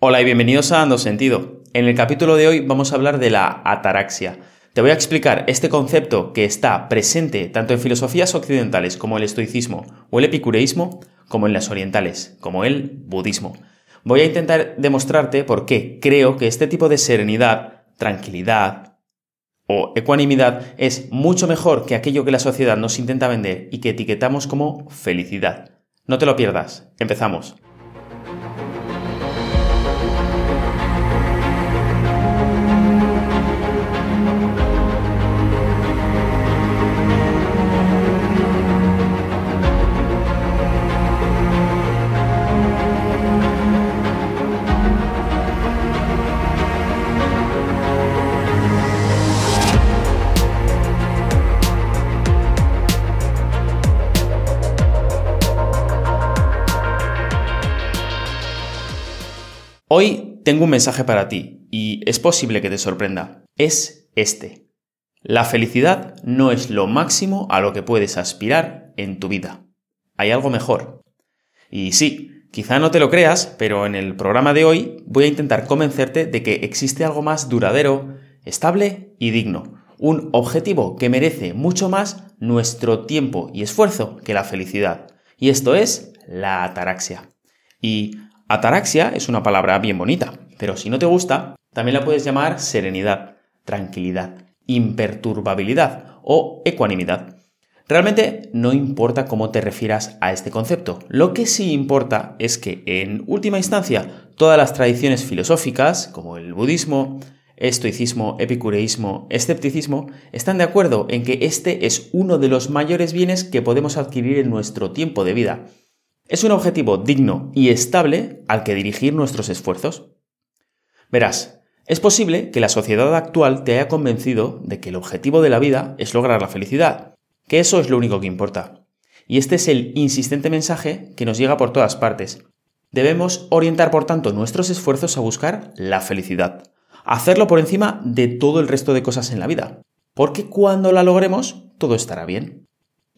Hola y bienvenidos a Dando Sentido. En el capítulo de hoy vamos a hablar de la ataraxia. Te voy a explicar este concepto que está presente tanto en filosofías occidentales como el estoicismo o el epicureísmo, como en las orientales, como el budismo. Voy a intentar demostrarte por qué creo que este tipo de serenidad, tranquilidad o ecuanimidad es mucho mejor que aquello que la sociedad nos intenta vender y que etiquetamos como felicidad. No te lo pierdas. Empezamos. Tengo un mensaje para ti y es posible que te sorprenda. Es este. La felicidad no es lo máximo a lo que puedes aspirar en tu vida. Hay algo mejor. Y sí, quizá no te lo creas, pero en el programa de hoy voy a intentar convencerte de que existe algo más duradero, estable y digno. Un objetivo que merece mucho más nuestro tiempo y esfuerzo que la felicidad. Y esto es la ataraxia. Y Ataraxia es una palabra bien bonita, pero si no te gusta, también la puedes llamar serenidad, tranquilidad, imperturbabilidad o ecuanimidad. Realmente no importa cómo te refieras a este concepto. Lo que sí importa es que, en última instancia, todas las tradiciones filosóficas, como el budismo, estoicismo, epicureísmo, escepticismo, están de acuerdo en que este es uno de los mayores bienes que podemos adquirir en nuestro tiempo de vida es un objetivo digno y estable al que dirigir nuestros esfuerzos. Verás, es posible que la sociedad actual te haya convencido de que el objetivo de la vida es lograr la felicidad, que eso es lo único que importa. Y este es el insistente mensaje que nos llega por todas partes. Debemos orientar, por tanto, nuestros esfuerzos a buscar la felicidad, hacerlo por encima de todo el resto de cosas en la vida, porque cuando la logremos, todo estará bien.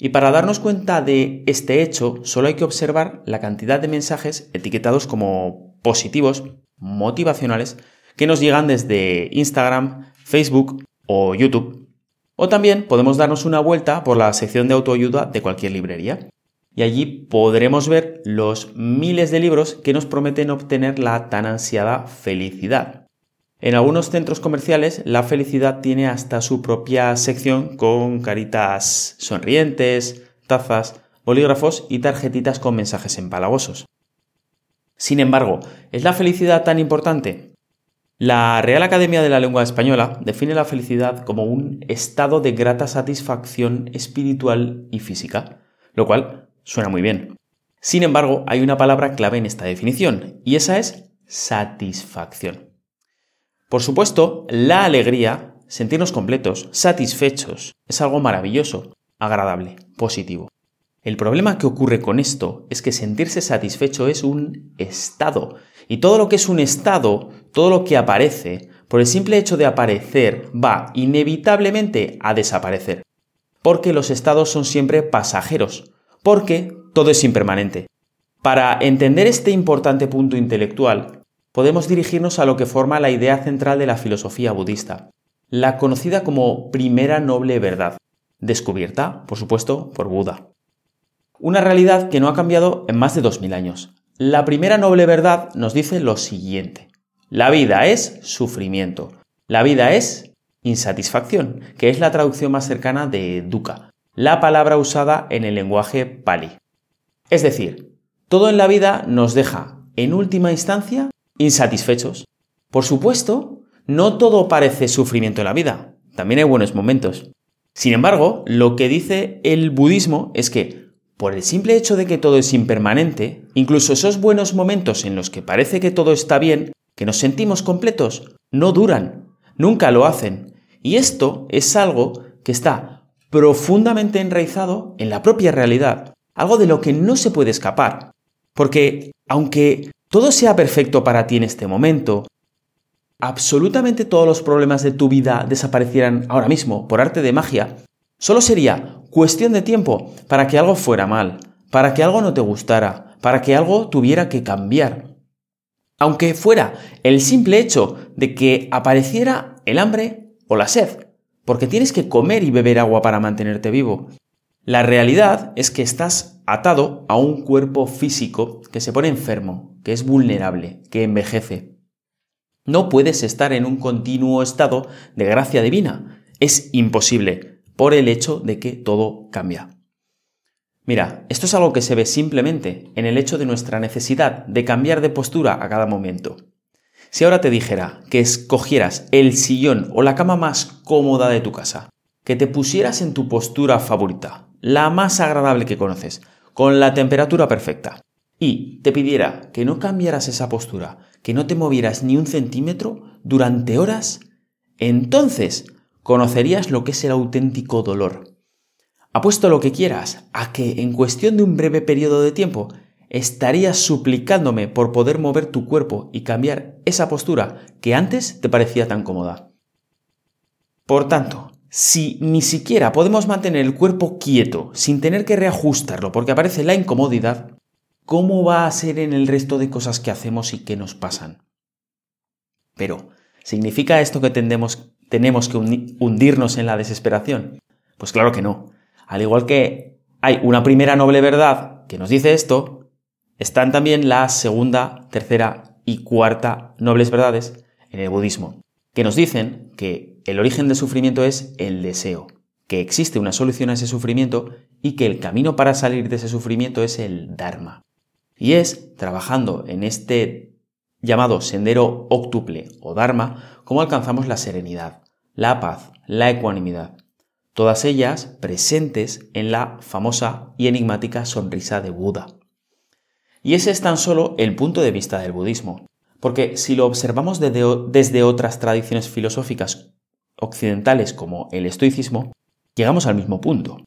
Y para darnos cuenta de este hecho, solo hay que observar la cantidad de mensajes etiquetados como positivos, motivacionales, que nos llegan desde Instagram, Facebook o YouTube. O también podemos darnos una vuelta por la sección de autoayuda de cualquier librería. Y allí podremos ver los miles de libros que nos prometen obtener la tan ansiada felicidad. En algunos centros comerciales la felicidad tiene hasta su propia sección con caritas sonrientes, tazas, bolígrafos y tarjetitas con mensajes empalagosos. Sin embargo, ¿es la felicidad tan importante? La Real Academia de la Lengua Española define la felicidad como un estado de grata satisfacción espiritual y física, lo cual suena muy bien. Sin embargo, hay una palabra clave en esta definición, y esa es satisfacción. Por supuesto, la alegría, sentirnos completos, satisfechos, es algo maravilloso, agradable, positivo. El problema que ocurre con esto es que sentirse satisfecho es un estado. Y todo lo que es un estado, todo lo que aparece, por el simple hecho de aparecer, va inevitablemente a desaparecer. Porque los estados son siempre pasajeros. Porque todo es impermanente. Para entender este importante punto intelectual, podemos dirigirnos a lo que forma la idea central de la filosofía budista, la conocida como primera noble verdad, descubierta, por supuesto, por Buda. Una realidad que no ha cambiado en más de 2000 años. La primera noble verdad nos dice lo siguiente. La vida es sufrimiento. La vida es insatisfacción, que es la traducción más cercana de dukkha, la palabra usada en el lenguaje pali. Es decir, todo en la vida nos deja, en última instancia, insatisfechos. Por supuesto, no todo parece sufrimiento en la vida, también hay buenos momentos. Sin embargo, lo que dice el budismo es que, por el simple hecho de que todo es impermanente, incluso esos buenos momentos en los que parece que todo está bien, que nos sentimos completos, no duran, nunca lo hacen. Y esto es algo que está profundamente enraizado en la propia realidad, algo de lo que no se puede escapar. Porque aunque todo sea perfecto para ti en este momento, absolutamente todos los problemas de tu vida desaparecieran ahora mismo por arte de magia, solo sería cuestión de tiempo para que algo fuera mal, para que algo no te gustara, para que algo tuviera que cambiar. Aunque fuera el simple hecho de que apareciera el hambre o la sed, porque tienes que comer y beber agua para mantenerte vivo. La realidad es que estás atado a un cuerpo físico que se pone enfermo, que es vulnerable, que envejece. No puedes estar en un continuo estado de gracia divina. Es imposible por el hecho de que todo cambia. Mira, esto es algo que se ve simplemente en el hecho de nuestra necesidad de cambiar de postura a cada momento. Si ahora te dijera que escogieras el sillón o la cama más cómoda de tu casa, que te pusieras en tu postura favorita, la más agradable que conoces, con la temperatura perfecta, y te pidiera que no cambiaras esa postura, que no te movieras ni un centímetro durante horas, entonces conocerías lo que es el auténtico dolor, Apuesto lo que quieras a que en cuestión de un breve periodo de tiempo estarías suplicándome por poder mover tu cuerpo y cambiar esa postura que antes te parecía tan cómoda. Por tanto, si ni siquiera podemos mantener el cuerpo quieto sin tener que reajustarlo porque aparece la incomodidad, ¿cómo va a ser en el resto de cosas que hacemos y que nos pasan? Pero, ¿significa esto que tendemos, tenemos que hundirnos en la desesperación? Pues claro que no. Al igual que hay una primera noble verdad que nos dice esto, están también la segunda, tercera y cuarta nobles verdades en el budismo, que nos dicen que el origen del sufrimiento es el deseo, que existe una solución a ese sufrimiento y que el camino para salir de ese sufrimiento es el Dharma. Y es trabajando en este llamado sendero óctuple o Dharma como alcanzamos la serenidad, la paz, la ecuanimidad, todas ellas presentes en la famosa y enigmática sonrisa de Buda. Y ese es tan solo el punto de vista del budismo, porque si lo observamos desde, otras tradiciones filosóficas occidentales como el estoicismo, llegamos al mismo punto.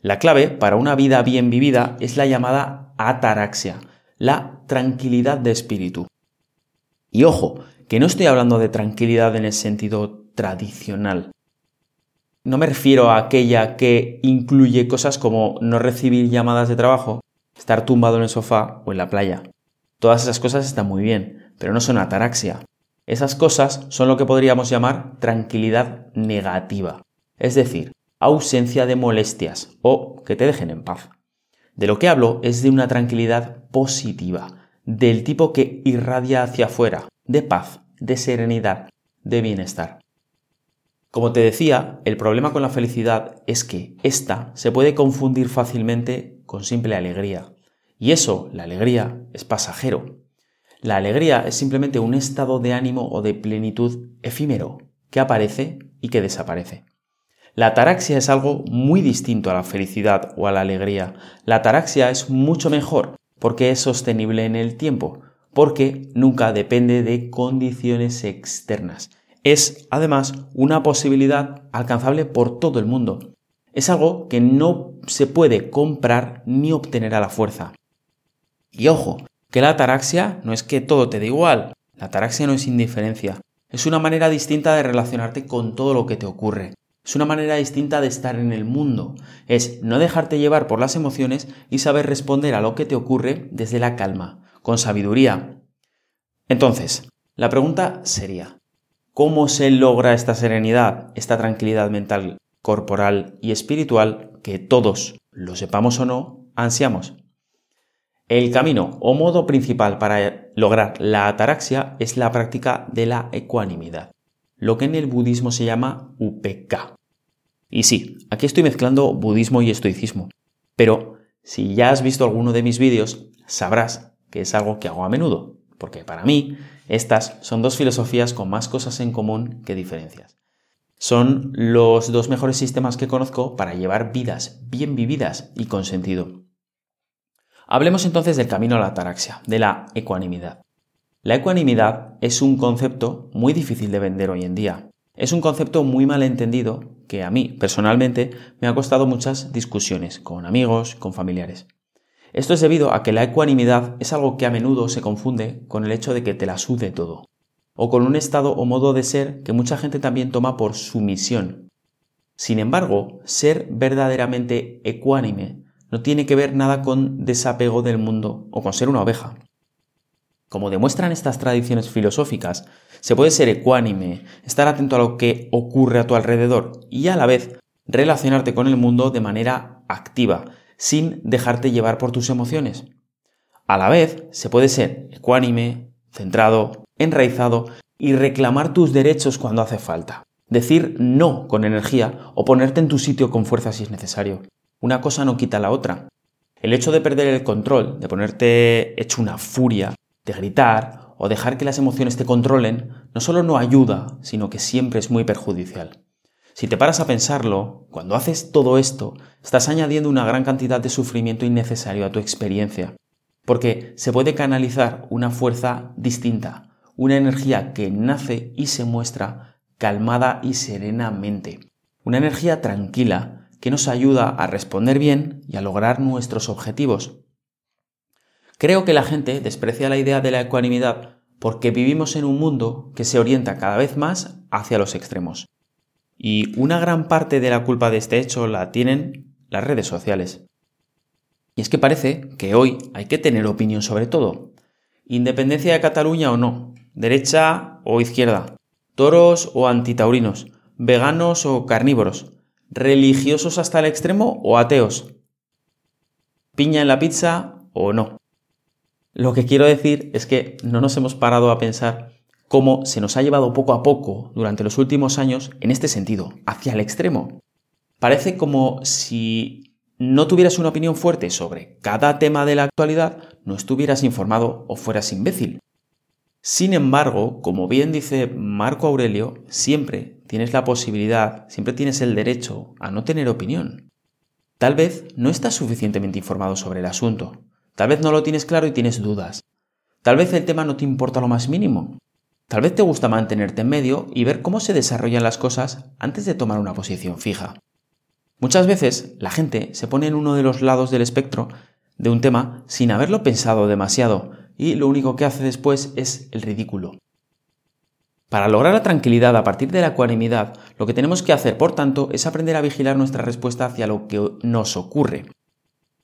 La clave para una vida bien vivida es la llamada ataraxia, la tranquilidad de espíritu. Y ojo, que no estoy hablando de tranquilidad en el sentido tradicional, no me refiero a aquella que incluye cosas como no recibir llamadas de trabajo, estar tumbado en el sofá o en la playa. Todas esas cosas están muy bien, pero no son ataraxia. Esas cosas son lo que podríamos llamar tranquilidad negativa, es decir, ausencia de molestias o que te dejen en paz. De lo que hablo es de una tranquilidad positiva, del tipo que irradia hacia afuera, de paz, de serenidad, de bienestar. Como te decía, el problema con la felicidad es que ésta se puede confundir fácilmente con simple alegría. Y eso, la alegría, es pasajero. La alegría es simplemente un estado de ánimo o de plenitud efímero que aparece y que desaparece. La ataraxia es algo muy distinto a la felicidad o a la alegría. La ataraxia es mucho mejor porque es sostenible en el tiempo, porque nunca depende de condiciones externas es además una posibilidad alcanzable por todo el mundo. Es algo que no se puede comprar ni obtener a la fuerza. Y ojo, que la ataraxia no es que todo te dé igual. La ataraxia no es indiferencia. Es una manera distinta de relacionarte con todo lo que te ocurre. Es una manera distinta de estar en el mundo. Es no dejarte llevar por las emociones y saber responder a lo que te ocurre desde la calma, con sabiduría. Entonces, la pregunta sería, ¿Cómo se logra esta serenidad, esta tranquilidad mental, corporal y espiritual que todos, lo sepamos o no, ansiamos? El camino o modo principal para lograr la ataraxia es la práctica de la ecuanimidad, lo que en el budismo se llama UPK. Y sí, aquí estoy mezclando budismo y estoicismo, pero si ya has visto alguno de mis vídeos, sabrás que es algo que hago a menudo, porque para mí estas son dos filosofías con más cosas en común que diferencias. Son los dos mejores sistemas que conozco para llevar vidas bien vividas y con sentido. Hablemos entonces del camino a la ataraxia, de la ecuanimidad. La ecuanimidad es un concepto muy difícil de vender hoy en día. Es un concepto muy mal entendido que a mí, personalmente, me ha costado muchas discusiones con amigos, con familiares. Esto es debido a que la ecuanimidad es algo que a menudo se confunde con el hecho de que te la sude todo, o con un estado o modo de ser que mucha gente también toma por sumisión. Sin embargo, ser verdaderamente ecuánime no tiene que ver nada con desapego del mundo o con ser una oveja. Como demuestran estas tradiciones filosóficas, se puede ser ecuánime, estar atento a lo que ocurre a tu alrededor y a la vez relacionarte con el mundo de manera activa, sin dejarte llevar por tus emociones. A la vez, se puede ser ecuánime, centrado, enraizado y reclamar tus derechos cuando hace falta. Decir no con energía o ponerte en tu sitio con fuerza si es necesario. Una cosa no quita la otra. El hecho de perder el control, de ponerte hecho una furia, de gritar o dejar que las emociones te controlen, no solo no ayuda, sino que siempre es muy perjudicial. Si te paras a pensarlo, cuando haces todo esto, estás añadiendo una gran cantidad de sufrimiento innecesario a tu experiencia, porque se puede canalizar una fuerza distinta, una energía que nace y se muestra calmada y serenamente, una energía tranquila que nos ayuda a responder bien y a lograr nuestros objetivos. Creo que la gente desprecia la idea de la ecuanimidad porque vivimos en un mundo que se orienta cada vez más hacia los extremos. Y una gran parte de la culpa de este hecho la tienen las redes sociales. Y es que parece que hoy hay que tener opinión sobre todo. Independencia de Cataluña o no, derecha o izquierda, toros o antitaurinos, veganos o carnívoros, religiosos hasta el extremo o ateos, piña en la pizza o no. Lo que quiero decir es que no nos hemos parado a pensar cómo se nos ha llevado poco a poco durante los últimos años en este sentido, hacia el extremo. Parece como si no tuvieras una opinión fuerte sobre cada tema de la actualidad, no estuvieras informado o fueras imbécil. Sin embargo, como bien dice Marco Aurelio, siempre tienes la posibilidad, siempre tienes el derecho a no tener opinión. Tal vez no estás suficientemente informado sobre el asunto, tal vez no lo tienes claro y tienes dudas, tal vez el tema no te importa lo más mínimo, tal vez te gusta mantenerte en medio y ver cómo se desarrollan las cosas antes de tomar una posición fija. Muchas veces la gente se pone en uno de los lados del espectro de un tema sin haberlo pensado demasiado, y lo único que hace después es el ridículo. Para lograr la tranquilidad a partir de la ecuanimidad, lo que tenemos que hacer, por tanto, es aprender a vigilar nuestra respuesta hacia lo que nos ocurre.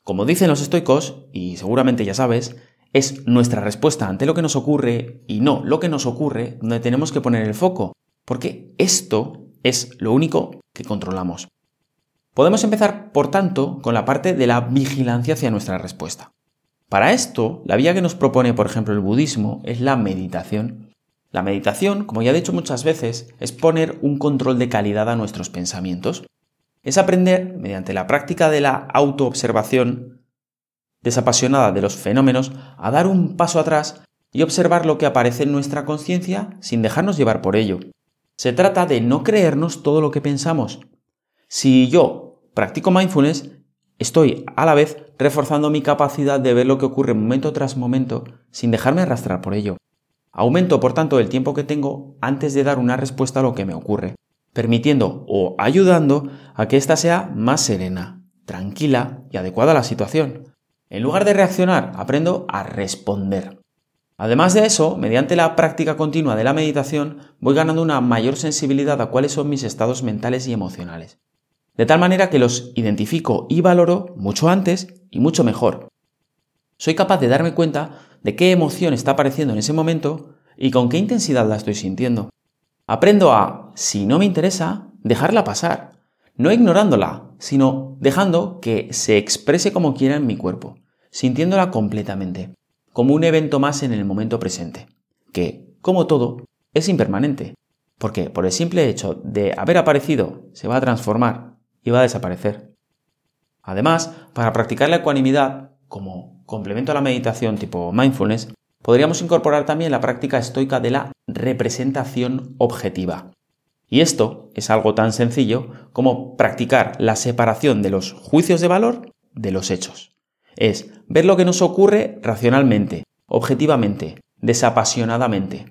Como dicen los estoicos, y seguramente ya sabes, es nuestra respuesta ante lo que nos ocurre y no lo que nos ocurre donde tenemos que poner el foco, porque esto es lo único que controlamos. Podemos empezar, por tanto, con la parte de la vigilancia hacia nuestra respuesta. Para esto, la vía que nos propone, por ejemplo, el budismo es la meditación. La meditación, como ya he dicho muchas veces, es poner un control de calidad a nuestros pensamientos. Es aprender, mediante la práctica de la autoobservación desapasionada de los fenómenos, a dar un paso atrás y observar lo que aparece en nuestra conciencia sin dejarnos llevar por ello. Se trata de no creernos todo lo que pensamos. Si yo practico mindfulness, estoy a la vez reforzando mi capacidad de ver lo que ocurre momento tras momento sin dejarme arrastrar por ello. Aumento, por tanto, el tiempo que tengo antes de dar una respuesta a lo que me ocurre, permitiendo o ayudando a que ésta sea más serena, tranquila y adecuada a la situación. En lugar de reaccionar, aprendo a responder. Además de eso, mediante la práctica continua de la meditación, voy ganando una mayor sensibilidad a cuáles son mis estados mentales y emocionales de tal manera que los identifico y valoro mucho antes y mucho mejor. Soy capaz de darme cuenta de qué emoción está apareciendo en ese momento y con qué intensidad la estoy sintiendo. Aprendo a, si no me interesa, dejarla pasar, no ignorándola, sino dejando que se exprese como quiera en mi cuerpo, sintiéndola completamente, como un evento más en el momento presente, que, como todo, es impermanente, porque por el simple hecho de haber aparecido se va a transformar y va a desaparecer. Además, para practicar la ecuanimidad, como complemento a la meditación tipo mindfulness, podríamos incorporar también la práctica estoica de la representación objetiva. Y esto es algo tan sencillo como practicar la separación de los juicios de valor de los hechos. Es ver lo que nos ocurre racionalmente, objetivamente, desapasionadamente,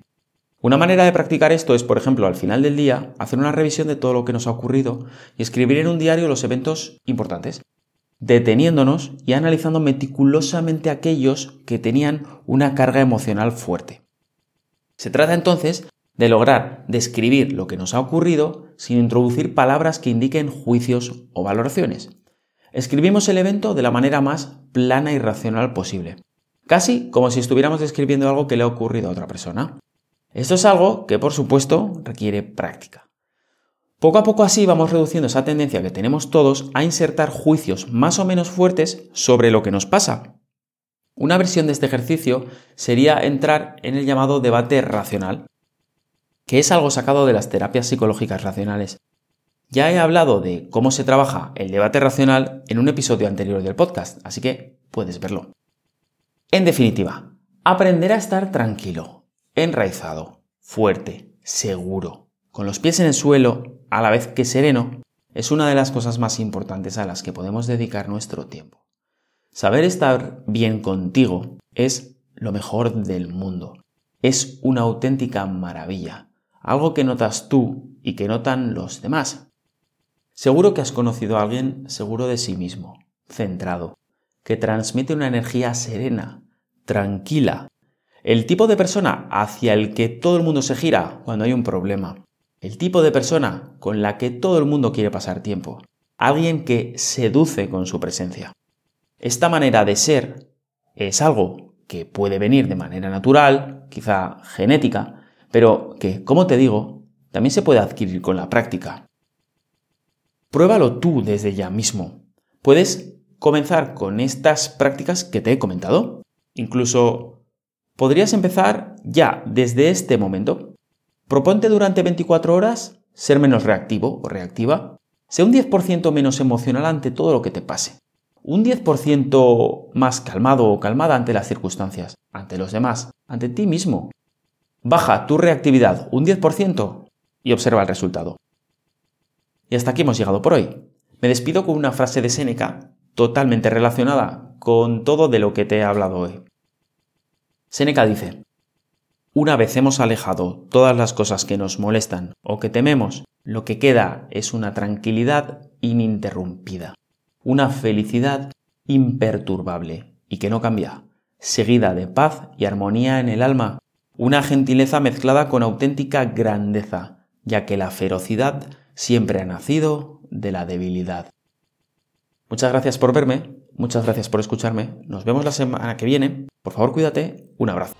una manera de practicar esto es, por ejemplo, al final del día, hacer una revisión de todo lo que nos ha ocurrido y escribir en un diario los eventos importantes, deteniéndonos y analizando meticulosamente aquellos que tenían una carga emocional fuerte. Se trata entonces de lograr describir lo que nos ha ocurrido sin introducir palabras que indiquen juicios o valoraciones. Escribimos el evento de la manera más plana y racional posible casi como si estuviéramos describiendo algo que le ha ocurrido a otra persona. Esto es algo que, por supuesto, requiere práctica. Poco a poco así vamos reduciendo esa tendencia que tenemos todos a insertar juicios más o menos fuertes sobre lo que nos pasa. Una versión de este ejercicio sería entrar en el llamado debate racional, que es algo sacado de las terapias psicológicas racionales. Ya he hablado de cómo se trabaja el debate racional en un episodio anterior del podcast, así que puedes verlo. En definitiva, aprender a estar tranquilo, enraizado, fuerte, seguro, con los pies en el suelo, a la vez que sereno, es una de las cosas más importantes a las que podemos dedicar nuestro tiempo. Saber estar bien contigo es lo mejor del mundo. Es una auténtica maravilla, algo que notas tú y que notan los demás. Seguro que has conocido a alguien seguro de sí mismo, centrado, que transmite una energía serena, tranquila, el tipo de persona hacia el que todo el mundo se gira cuando hay un problema, el tipo de persona con la que todo el mundo quiere pasar tiempo. Alguien que seduce con su presencia. Esta manera de ser es algo que puede venir de manera natural, quizá genética, pero que, como te digo, también se puede adquirir con la práctica. Pruébalo tú desde ya mismo. Puedes comenzar con estas prácticas que te he comentado. Incluso podrías empezar ya desde este momento Proponte durante 24 horas ser menos reactivo o reactiva. Sé un 10% menos emocional ante todo lo que te pase. Un 10% más calmado o calmada ante las circunstancias, ante los demás, ante ti mismo. Baja tu reactividad un 10% y observa el resultado. Y hasta aquí hemos llegado por hoy. Me despido con una frase de Séneca totalmente relacionada con todo de lo que te he hablado hoy. Séneca dice, una vez hemos alejado todas las cosas que nos molestan o que tememos, lo que queda es una tranquilidad ininterrumpida, una felicidad imperturbable y que no cambia, seguida de paz y armonía en el alma, una gentileza mezclada con auténtica grandeza, ya que la ferocidad siempre ha nacido de la debilidad. Muchas gracias por verme, muchas gracias por escucharme, nos vemos la semana que viene, por favor cuídate, un abrazo.